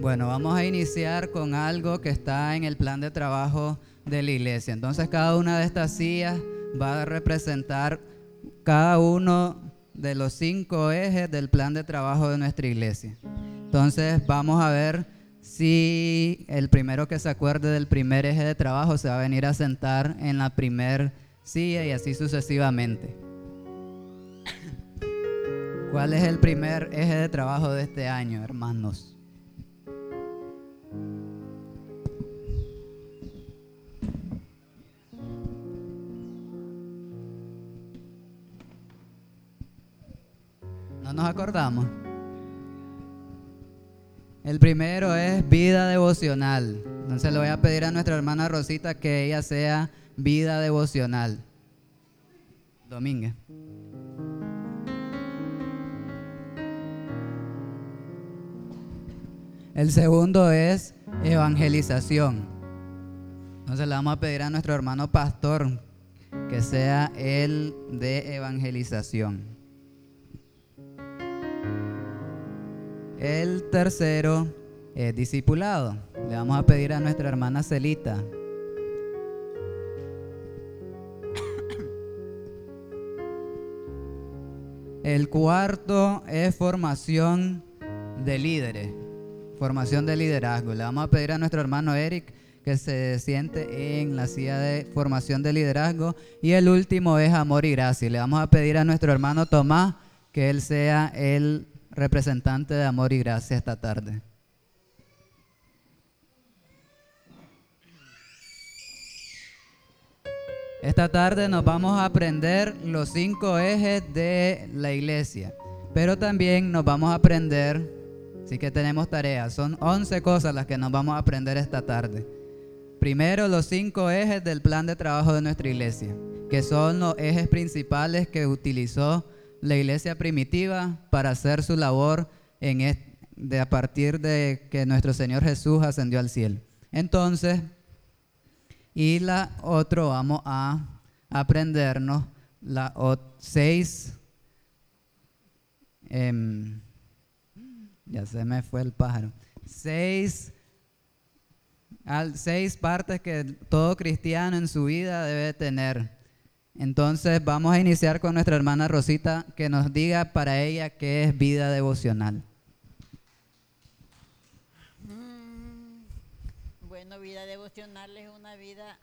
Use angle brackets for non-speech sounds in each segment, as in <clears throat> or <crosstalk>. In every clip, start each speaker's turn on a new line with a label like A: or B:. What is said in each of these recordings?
A: Bueno, vamos a iniciar con algo que está en el plan de trabajo de la iglesia. Entonces cada una de estas sillas va a representar cada uno de los cinco ejes del plan de trabajo de nuestra iglesia. Entonces vamos a ver si el primero que se acuerde del primer eje de trabajo se va a venir a sentar en la primer silla y así sucesivamente. ¿Cuál es el primer eje de trabajo de este año, hermanos? Nos acordamos. El primero es vida devocional. Entonces le voy a pedir a nuestra hermana Rosita que ella sea vida devocional. Domínguez. El segundo es evangelización. Entonces le vamos a pedir a nuestro hermano pastor que sea el de evangelización. El tercero es discipulado. Le vamos a pedir a nuestra hermana Celita. El cuarto es formación de líderes, formación de liderazgo. Le vamos a pedir a nuestro hermano Eric que se siente en la silla de formación de liderazgo. Y el último es amor y gracia. Le vamos a pedir a nuestro hermano Tomás que él sea el representante de amor y gracia esta tarde. Esta tarde nos vamos a aprender los cinco ejes de la iglesia, pero también nos vamos a aprender, sí que tenemos tareas, son 11 cosas las que nos vamos a aprender esta tarde. Primero, los cinco ejes del plan de trabajo de nuestra iglesia, que son los ejes principales que utilizó la iglesia primitiva para hacer su labor en de a partir de que nuestro Señor Jesús ascendió al cielo. Entonces, y la otro vamos a aprendernos la seis em, ya se me fue el pájaro seis seis partes que todo cristiano en su vida debe tener entonces vamos a iniciar con nuestra hermana Rosita que nos diga para ella qué es vida devocional.
B: Mm, bueno, vida devocional es una vida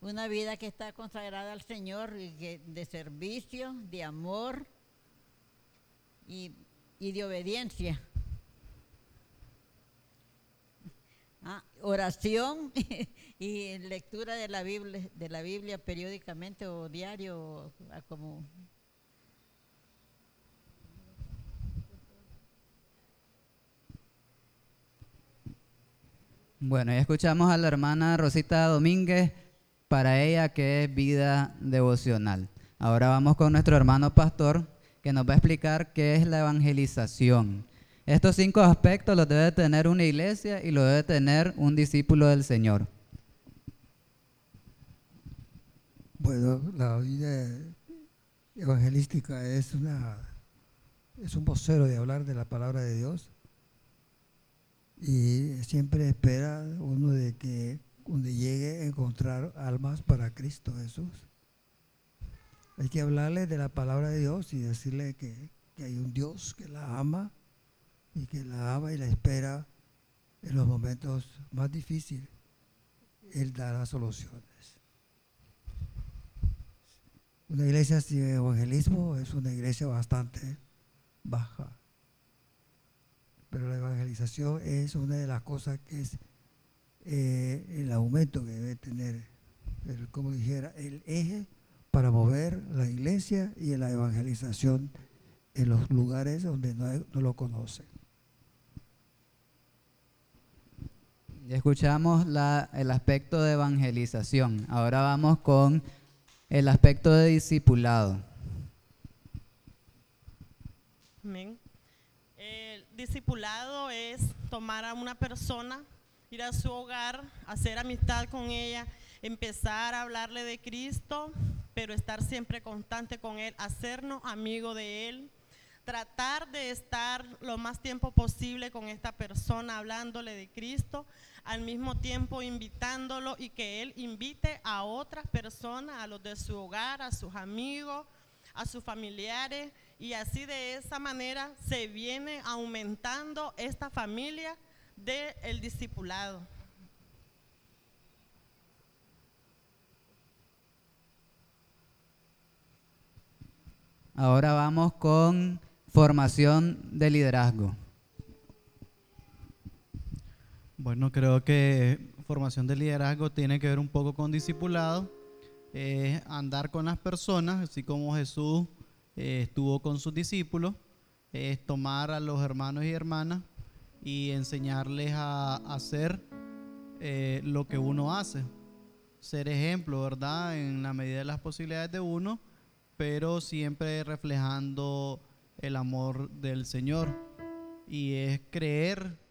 B: una vida que está consagrada al Señor de servicio, de amor y de obediencia. Ah, oración <laughs> y lectura de la Biblia, de la Biblia periódicamente o diario, como
A: Bueno, ya escuchamos a la hermana Rosita Domínguez, para ella que es vida devocional. Ahora vamos con nuestro hermano pastor, que nos va a explicar qué es la evangelización. Estos cinco aspectos los debe tener una iglesia y lo debe tener un discípulo del Señor.
C: Bueno, la vida evangelística es una es un vocero de hablar de la palabra de Dios y siempre espera uno de que cuando llegue a encontrar almas para Cristo Jesús. Hay que hablarle de la palabra de Dios y decirle que, que hay un Dios que la ama y que la ama y la espera en los momentos más difíciles. Él dará soluciones. Una iglesia sin evangelismo es una iglesia bastante baja. Pero la evangelización es una de las cosas que es eh, el aumento que debe tener, como dijera, el eje para mover la iglesia y la evangelización en los lugares donde no, no lo conocen.
A: Escuchamos el aspecto de evangelización. Ahora vamos con el aspecto de discipulado.
D: Amén. El discipulado es tomar a una persona, ir a su hogar, hacer amistad con ella, empezar a hablarle de Cristo, pero estar siempre constante con Él, hacernos amigo de Él, tratar de estar lo más tiempo posible con esta persona hablándole de Cristo, al mismo tiempo invitándolo y que él invite a otras personas, a los de su hogar, a sus amigos, a sus familiares y así de esa manera se viene aumentando esta familia del discipulado.
A: Ahora vamos con formación de liderazgo.
E: Bueno, creo que formación de liderazgo tiene que ver un poco con discipulado, andar con las personas, así como Jesús eh, estuvo con sus discípulos, es tomar a los hermanos y hermanas y enseñarles a, hacer eh, lo que uno hace, ser ejemplo, ¿verdad? En la medida de las posibilidades de uno pero siempre reflejando el amor del Señor. Y es creer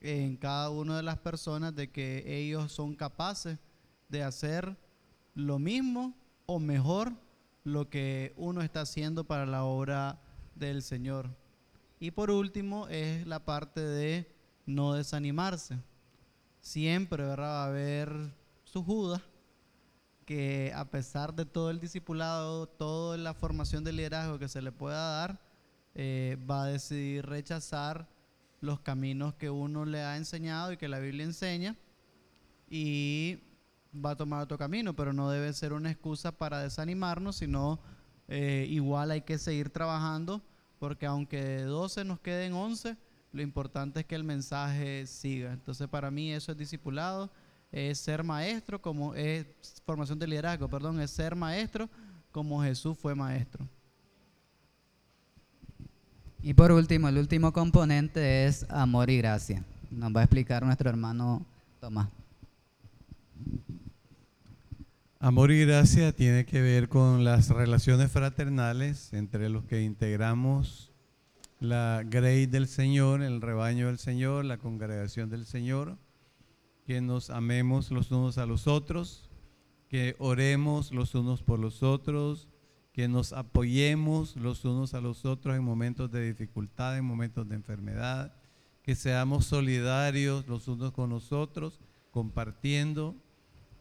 E: en cada una de las personas de que ellos son capaces de hacer lo mismo o mejor lo que uno está haciendo para la obra del Señor. Y por último es la parte de no desanimarse. Siempre va a haber su Judas que a pesar de todo el discipulado, toda la formación de liderazgo que se le pueda dar, eh, va a decidir rechazar los caminos que uno le ha enseñado y que la Biblia enseña y va a tomar otro camino, pero no debe ser una excusa para desanimarnos, sino eh, igual hay que seguir trabajando porque aunque de 12 nos queden 11, lo importante es que el mensaje siga. Entonces para mí eso es discipulado es ser maestro, como es formación de liderazgo, perdón, es ser maestro como Jesús fue maestro.
A: Y por último, el último componente es amor y gracia. Nos va a explicar nuestro hermano Tomás.
F: Amor y gracia tiene que ver con las relaciones fraternales entre los que integramos la Grey del Señor, el rebaño del Señor, la congregación del Señor que nos amemos los unos a los otros, que oremos los unos por los otros, que nos apoyemos los unos a los otros en momentos de dificultad, en momentos de enfermedad, que seamos solidarios los unos con los otros, compartiendo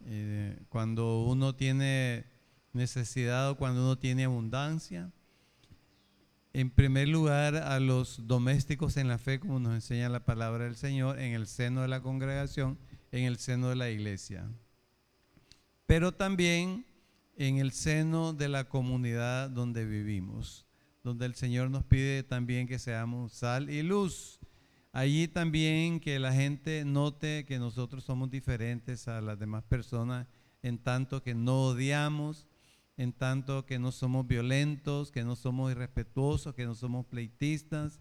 F: eh, cuando uno tiene necesidad o cuando uno tiene abundancia. En primer lugar, a los domésticos en la fe, como nos enseña la palabra del Señor, en el seno de la congregación, en el seno de la iglesia, pero también en el seno de la comunidad donde vivimos, donde el Señor nos pide también que seamos sal y luz. Allí también que la gente note que nosotros somos diferentes a las demás personas en tanto que no odiamos, en tanto que no somos violentos, que no somos irrespetuosos, que no somos pleitistas,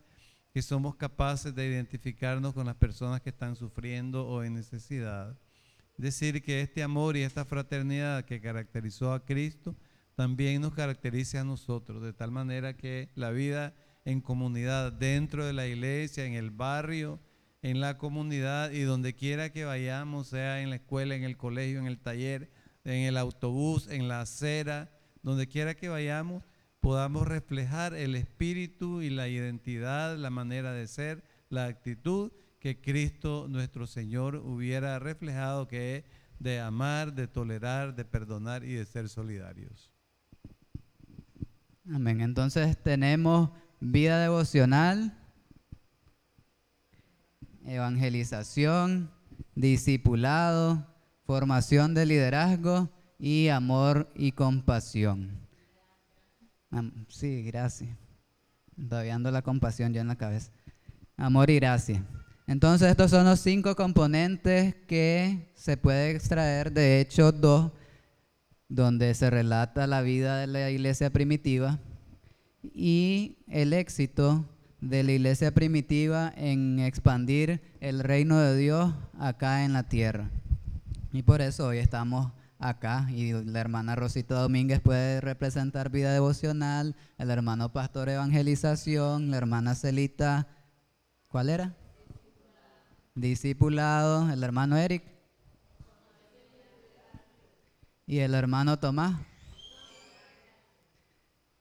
F: que somos capaces de identificarnos con las personas que están sufriendo o en necesidad. Decir que este amor y esta fraternidad que caracterizó a Cristo también nos caracteriza a nosotros, de tal manera que la vida en comunidad, dentro de la iglesia, en el barrio, en la comunidad y donde quiera que vayamos, sea en la escuela, en el colegio, en el taller, en el autobús, en la acera, donde quiera que vayamos, podamos reflejar el espíritu y la identidad, la manera de ser, la actitud que Cristo nuestro Señor hubiera reflejado, que es de amar, de tolerar, de perdonar y de ser solidarios.
A: Amén. Entonces tenemos vida devocional, evangelización, discipulado, formación de liderazgo y amor y compasión. Sí, gracias. Todavía ando la compasión ya en la cabeza. Amor y gracia. Entonces estos son los cinco componentes que se puede extraer de Hechos 2, donde se relata la vida de la iglesia primitiva y el éxito de la iglesia primitiva en expandir el reino de Dios acá en la tierra. Y por eso hoy estamos acá y la hermana Rosita Domínguez puede representar vida devocional, el hermano pastor evangelización, la hermana Celita, ¿cuál era? Discipulado, el hermano Eric y el hermano Tomás.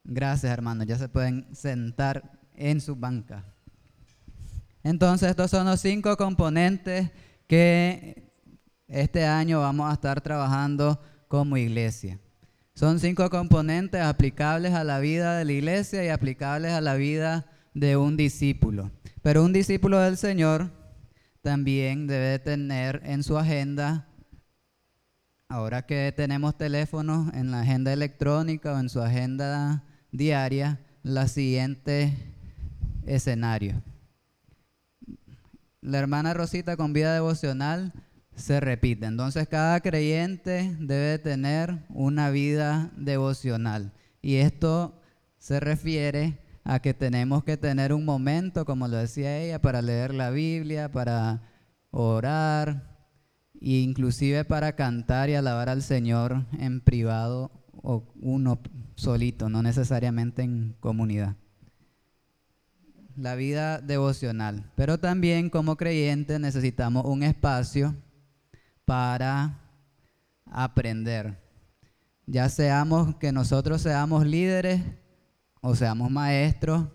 A: Gracias hermano, ya se pueden sentar en su banca. Entonces, estos son los cinco componentes que este año vamos a estar trabajando como iglesia. Son cinco componentes aplicables a la vida de la iglesia y aplicables a la vida de un discípulo. Pero un discípulo del Señor también debe tener en su agenda, ahora que tenemos teléfonos en la agenda electrónica o en su agenda diaria, la siguiente escenario. La hermana Rosita con vida devocional se repite. Entonces cada creyente debe tener una vida devocional. Y esto se refiere a que tenemos que tener un momento, como lo decía ella, para leer la Biblia, para orar, e inclusive para cantar y alabar al Señor en privado o uno solito, no necesariamente en comunidad. La vida devocional. Pero también como creyentes necesitamos un espacio para aprender. Ya seamos que nosotros seamos líderes o seamos maestros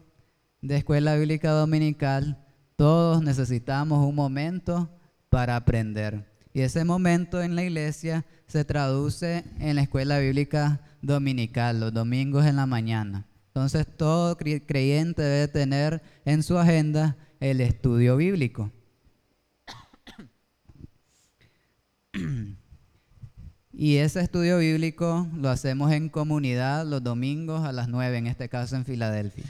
A: de escuela bíblica dominical, todos necesitamos un momento para aprender. Y ese momento en la iglesia se traduce en la escuela bíblica dominical, los domingos en la mañana. Entonces todo creyente debe tener en su agenda el estudio bíblico. Y ese estudio bíblico lo hacemos en comunidad los domingos a las 9, en este caso en Filadelfia.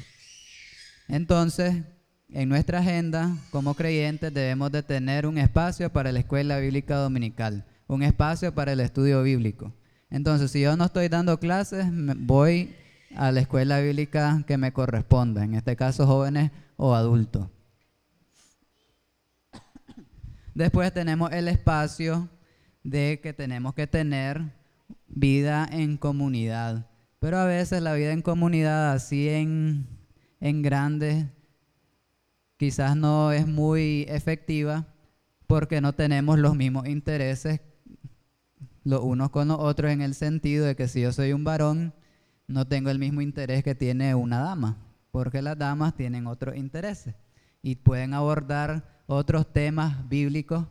A: Entonces, en nuestra agenda, como creyentes, debemos de tener un espacio para la escuela bíblica dominical, un espacio para el estudio bíblico. Entonces, si yo no estoy dando clases, voy a la escuela bíblica que me corresponda, en este caso jóvenes o adultos. Después tenemos el espacio de que tenemos que tener vida en comunidad. Pero a veces la vida en comunidad, así en, en grande, quizás no es muy efectiva porque no tenemos los mismos intereses los unos con los otros en el sentido de que si yo soy un varón, no tengo el mismo interés que tiene una dama, porque las damas tienen otros intereses y pueden abordar otros temas bíblicos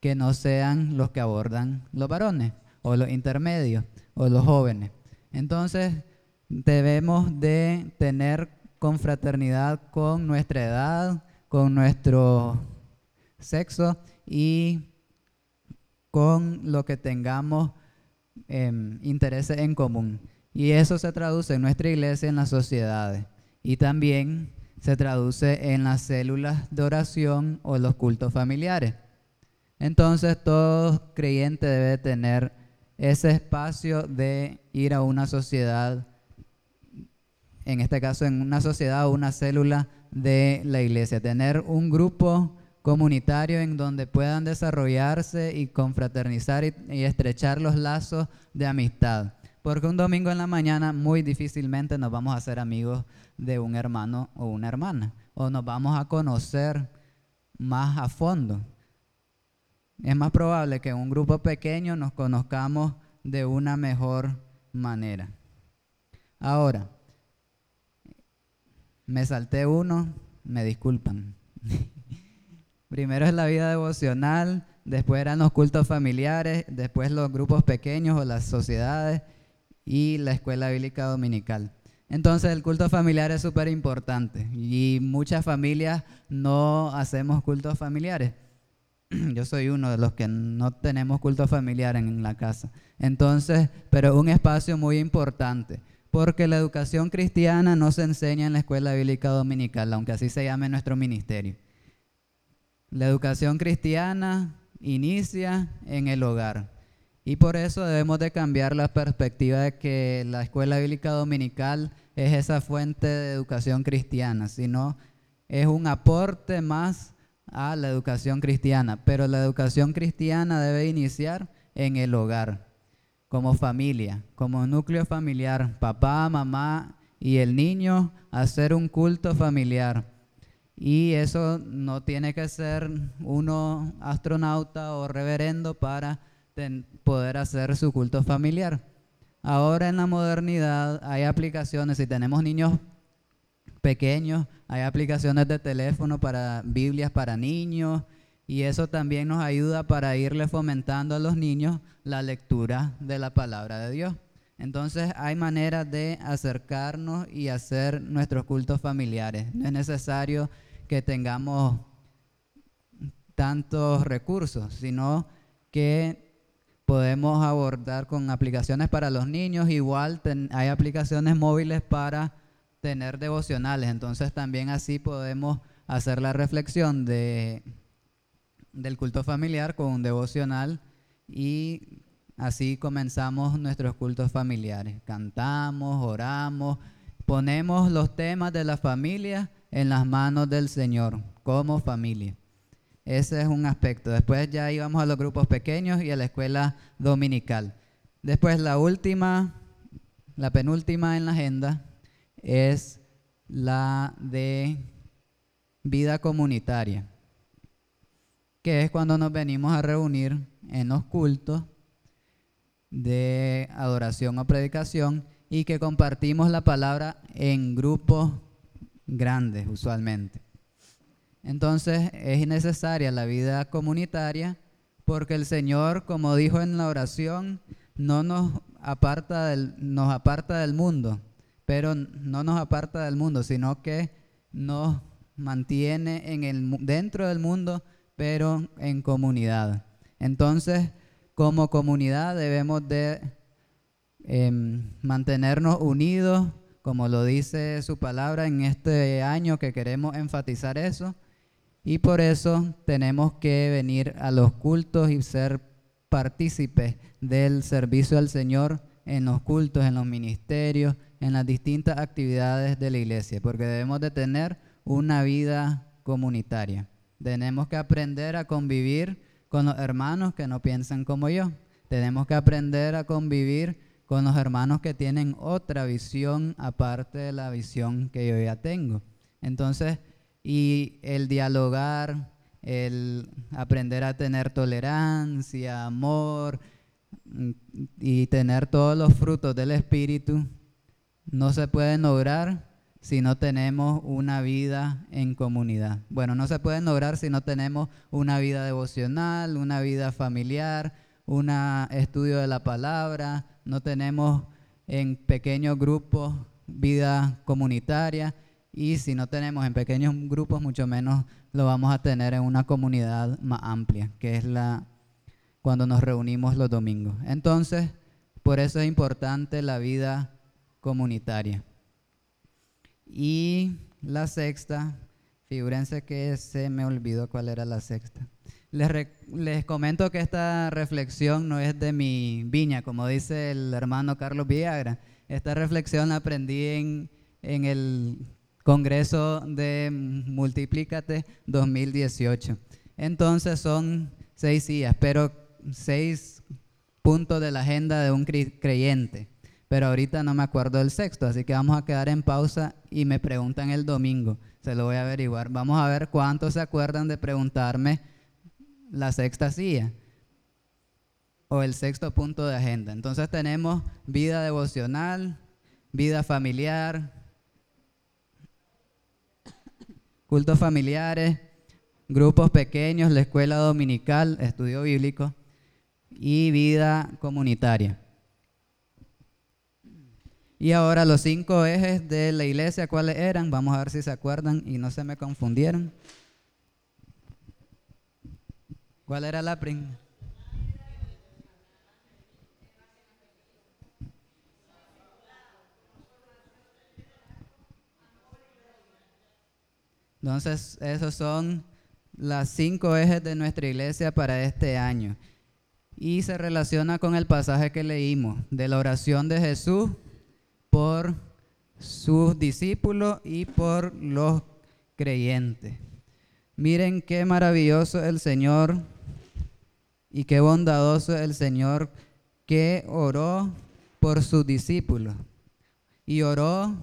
A: que no sean los que abordan los varones o los intermedios o los jóvenes. Entonces debemos de tener confraternidad con nuestra edad, con nuestro sexo y con lo que tengamos em, intereses en común. Y eso se traduce en nuestra iglesia, en las sociedades. Y también se traduce en las células de oración o los cultos familiares. Entonces todo creyente debe tener ese espacio de ir a una sociedad, en este caso en una sociedad o una célula de la iglesia, tener un grupo comunitario en donde puedan desarrollarse y confraternizar y, estrechar los lazos de amistad. Porque un domingo en la mañana muy difícilmente nos vamos a hacer amigos de un hermano o una hermana, o nos vamos a conocer más a fondo. Es más probable que en un grupo pequeño nos conozcamos de una mejor manera. Ahora, me salté uno, me disculpan. <laughs> Primero es la vida devocional, después eran los cultos familiares, después los grupos pequeños o las sociedades y la escuela bíblica dominical. Entonces el culto familiar es súper importante y muchas familias no hacemos cultos familiares. <clears throat> yo soy uno de los que no tenemos culto familiar en la casa. Entonces, pero un espacio muy importante, porque la educación cristiana no se enseña en la escuela bíblica dominical, aunque así se llame nuestro ministerio. La educación cristiana inicia en el hogar. Y por eso debemos de cambiar la perspectiva de que la escuela bíblica dominical es esa fuente de educación cristiana, sino es un aporte más a la educación cristiana, pero la educación cristiana debe iniciar en el hogar, como familia, como núcleo familiar, papá, mamá y el niño, hacer un culto familiar. Y eso no tiene que ser uno astronauta o reverendo para poder hacer su culto familiar. Ahora en la modernidad hay aplicaciones, si tenemos niños pequeños, hay aplicaciones de teléfono para Biblias para niños y eso también nos ayuda para irle fomentando a los niños la lectura de la palabra de Dios. Entonces hay maneras de acercarnos y hacer nuestros cultos familiares. No es necesario que tengamos tantos recursos, sino que podemos abordar con aplicaciones para los niños. Igual hay aplicaciones móviles para tener devocionales. Entonces también así podemos hacer la reflexión de, del culto familiar con un devocional y así comenzamos nuestros cultos familiares. Cantamos, oramos, ponemos los temas de la familia en las manos del Señor como familia. Ese es un aspecto. Después ya íbamos a los grupos pequeños y a la escuela dominical. Después la última, la penúltima en la agenda es la de vida comunitaria, que es cuando nos venimos a reunir en los cultos de adoración o predicación y que compartimos la palabra en grupos grandes usualmente. Entonces es necesaria la vida comunitaria porque el Señor, como dijo en la oración, no nos aparta del, nos aparta del mundo, pero no nos aparta del mundo, sino que nos mantiene en el, dentro del mundo, pero en comunidad. Entonces, como comunidad debemos de em, mantenernos unidos, como lo dice su palabra en este año que queremos enfatizar eso, y por eso tenemos que venir a los cultos y ser partícipes del servicio al Señor en los cultos, en los ministerios, en las distintas actividades de la iglesia, porque debemos de tener una vida comunitaria. Tenemos que aprender a convivir con los hermanos que no piensan como yo. Tenemos que aprender a convivir con los hermanos que tienen otra visión aparte de la visión que yo ya tengo. Entonces, y el dialogar, el aprender a tener tolerancia, amor y tener todos los frutos del Espíritu, no se pueden lograr si no tenemos una vida en comunidad. Bueno, no se pueden lograr si no tenemos una vida devocional, una vida familiar, un estudio de la palabra, no tenemos en pequeños grupos vida comunitaria y si no tenemos en pequeños grupos, mucho menos lo vamos a tener en una comunidad más amplia, que es la cuando nos reunimos los domingos. Entonces, por eso es importante la vida comunitaria. Y la sexta, figúrense que se me olvidó cuál era la sexta. Les, les, comento que esta reflexión no es de mi viña, como dice el hermano Carlos Villagra. Esta reflexión la aprendí en, en el Congreso de Multiplícate 2018. Entonces son seis días, pero seis puntos de la agenda de un creyente. Pero ahorita no me acuerdo del sexto, así que vamos a quedar en pausa y me preguntan el domingo. Se lo voy a averiguar. Vamos a ver cuántos se acuerdan de preguntarme la sexta silla o el sexto punto de agenda. Entonces tenemos vida devocional, vida familiar, cultos familiares, grupos pequeños, la escuela dominical, estudio bíblico y vida comunitaria. Y ahora los cinco ejes de la iglesia, ¿cuáles eran? Vamos a ver si se acuerdan y no se me confundieron. ¿Cuál era la primera? Entonces, esos son las cinco ejes de nuestra iglesia para este año. Y se relaciona con el pasaje que leímos de la oración de Jesús sus discípulos y por los creyentes. Miren qué maravilloso el Señor y qué bondadoso el Señor que oró por sus discípulos y oró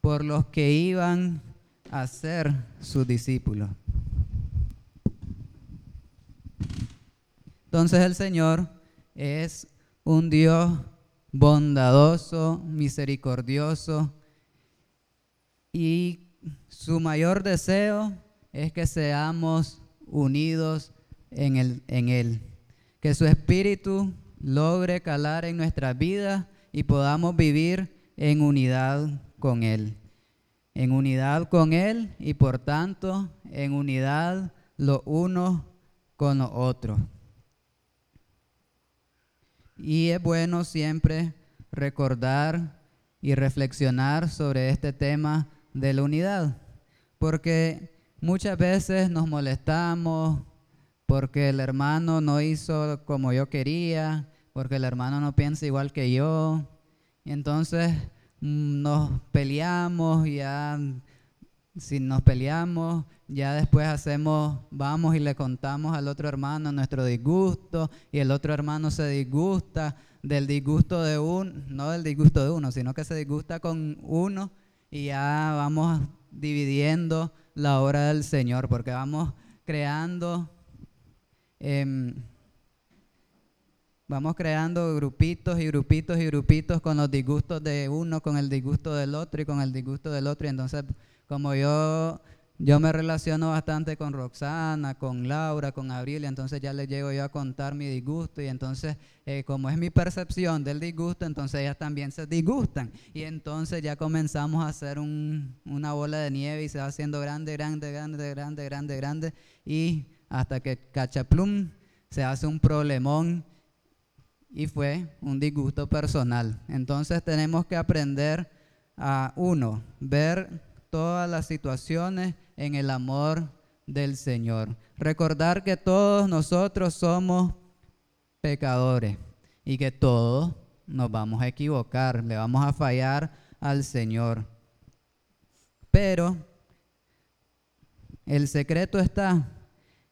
A: por los que iban a ser sus discípulos. Entonces el Señor es un Dios bondadoso, misericordioso y su mayor deseo es que seamos unidos en, Él, que su espíritu logre calar en nuestras vidas y podamos vivir en unidad con Él. En unidad con Él y por tanto en unidad los unos con los otros. Y es bueno siempre recordar y reflexionar sobre este tema de la unidad, porque muchas veces nos molestamos porque el hermano no hizo como yo quería, porque el hermano no piensa igual que yo, y entonces mm, nos peleamos, ya si nos peleamos, ya después hacemos, vamos y le contamos al otro hermano nuestro disgusto y el otro hermano se disgusta del disgusto de uno, no del disgusto de uno, sino que se disgusta con uno y ya vamos dividiendo la obra del Señor, porque vamos creando, em, vamos creando grupitos y grupitos y grupitos con los disgustos de uno, con el disgusto del otro y con el disgusto del otro, y entonces como yo yo me relaciono bastante con Roxana, con Laura, con Abril, entonces ya les llego yo a contar mi disgusto y entonces eh, como es mi percepción del disgusto, entonces ellas también se disgustan y entonces ya comenzamos a hacer una bola de nieve y se va haciendo grande, grande, grande, grande, grande, grande y hasta que cachaplum se hace un problemón y fue un disgusto personal. Entonces tenemos que aprender a uno, ver todas las situaciones en el amor del Señor. Recordar que todos nosotros somos pecadores y que todos nos vamos a equivocar, le vamos a fallar al Señor. Pero el secreto está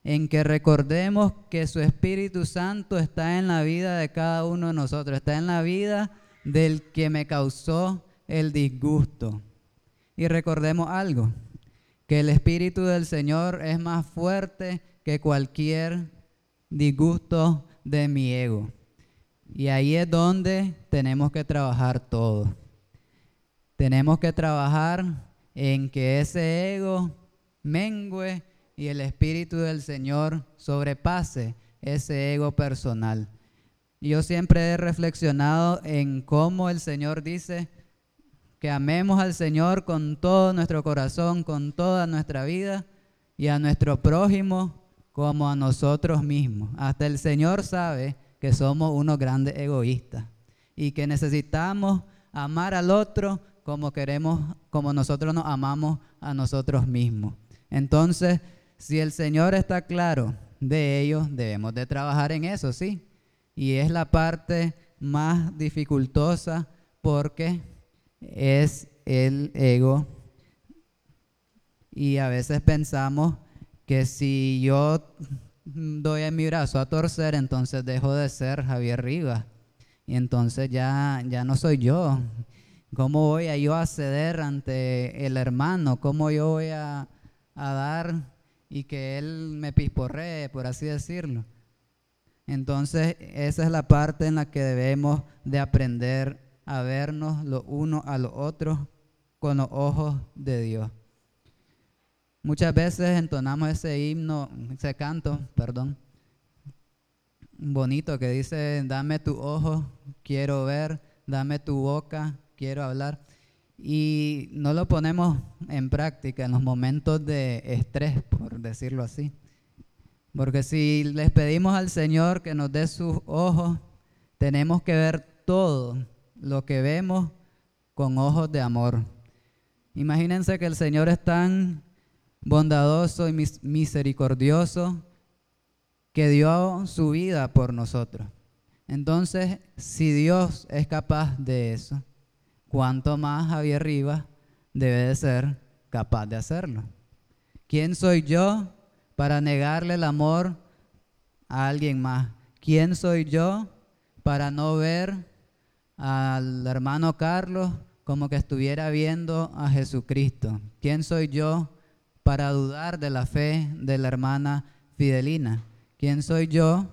A: en que recordemos que su Espíritu Santo está en la vida de cada uno de nosotros, está en la vida del que me causó el disgusto. Y recordemos algo, que el Espíritu del Señor es más fuerte que cualquier disgusto de mi ego. Y ahí es donde tenemos que trabajar todo. Tenemos que trabajar en que ese ego mengue y el Espíritu del Señor sobrepase ese ego personal. Yo siempre he reflexionado en cómo el Señor dice, que amemos al Señor con todo nuestro corazón, con toda nuestra vida y a nuestro prójimo como a nosotros mismos. Hasta el Señor sabe que somos unos grandes egoístas y que necesitamos amar al otro como queremos, como nosotros nos amamos a nosotros mismos. Entonces, si el Señor está claro de ello, debemos de trabajar en eso, sí. Y es la parte más dificultosa porque es el ego. Y a veces pensamos que si yo doy mi brazo a torcer, entonces dejo de ser Javier Rivas. Y entonces ya, ya no soy yo. ¿Cómo voy a yo a ceder ante el hermano? ¿Cómo yo voy a, a dar y que él me pisporree, por así decirlo? Entonces, esa es la parte en la que debemos de aprender a vernos los unos a los otros con los ojos de Dios. Muchas veces entonamos ese himno, ese canto, perdón, bonito que dice, dame tu ojo, quiero ver, dame tu boca, quiero hablar. Y no lo ponemos en práctica en los momentos de estrés, por decirlo así. Porque si les pedimos al Señor que nos dé sus ojos, tenemos que ver todo lo que vemos con ojos de amor. Imagínense que el Señor es tan bondadoso y misericordioso que dio su vida por nosotros. Entonces, si Dios es capaz de eso, ¿cuánto más Javier Rivas debe de ser capaz de hacerlo? ¿Quién soy yo para negarle el amor a alguien más? ¿Quién soy yo para no ver al hermano Carlos como que estuviera viendo a Jesucristo. ¿Quién soy yo para dudar de la fe de la hermana Fidelina? ¿Quién soy yo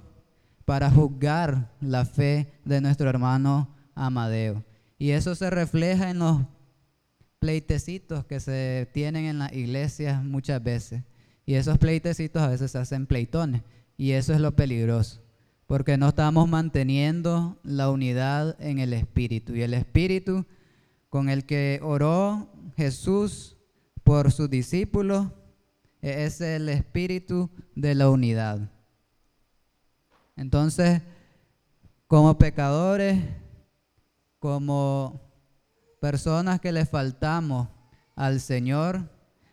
A: para juzgar la fe de nuestro hermano Amadeo? Y eso se refleja en los pleitecitos que se tienen en las iglesias muchas veces. Y esos pleitecitos a veces se hacen pleitones. Y eso es lo peligroso. Porque no estamos manteniendo la unidad en el Espíritu. Y el Espíritu con el que oró Jesús por sus discípulos es el Espíritu de la unidad. Entonces, como pecadores, como personas que le faltamos al Señor,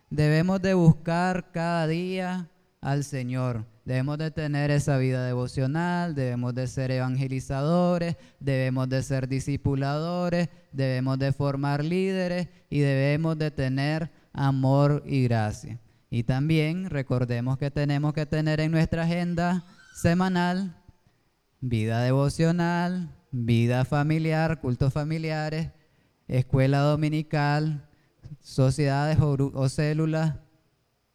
A: debemos de buscar cada día al Señor. Debemos de tener esa vida devocional, debemos de ser evangelizadores, debemos de ser discipuladores, debemos de formar líderes y debemos de tener amor y gracia. Y también recordemos que tenemos que tener en nuestra agenda semanal vida devocional, vida familiar, cultos familiares, escuela dominical, sociedades o, células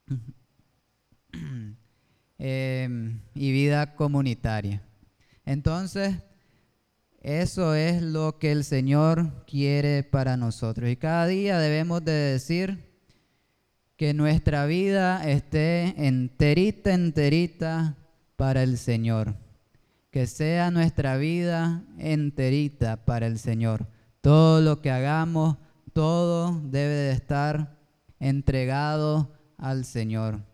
A: <clears throat> em, y vida comunitaria. Entonces, eso es lo que el Señor quiere para nosotros. Y cada día debemos de decir que nuestra vida esté enterita, enterita para el Señor. Que sea nuestra vida enterita para el Señor. Todo lo que hagamos, todo debe de estar entregado al Señor.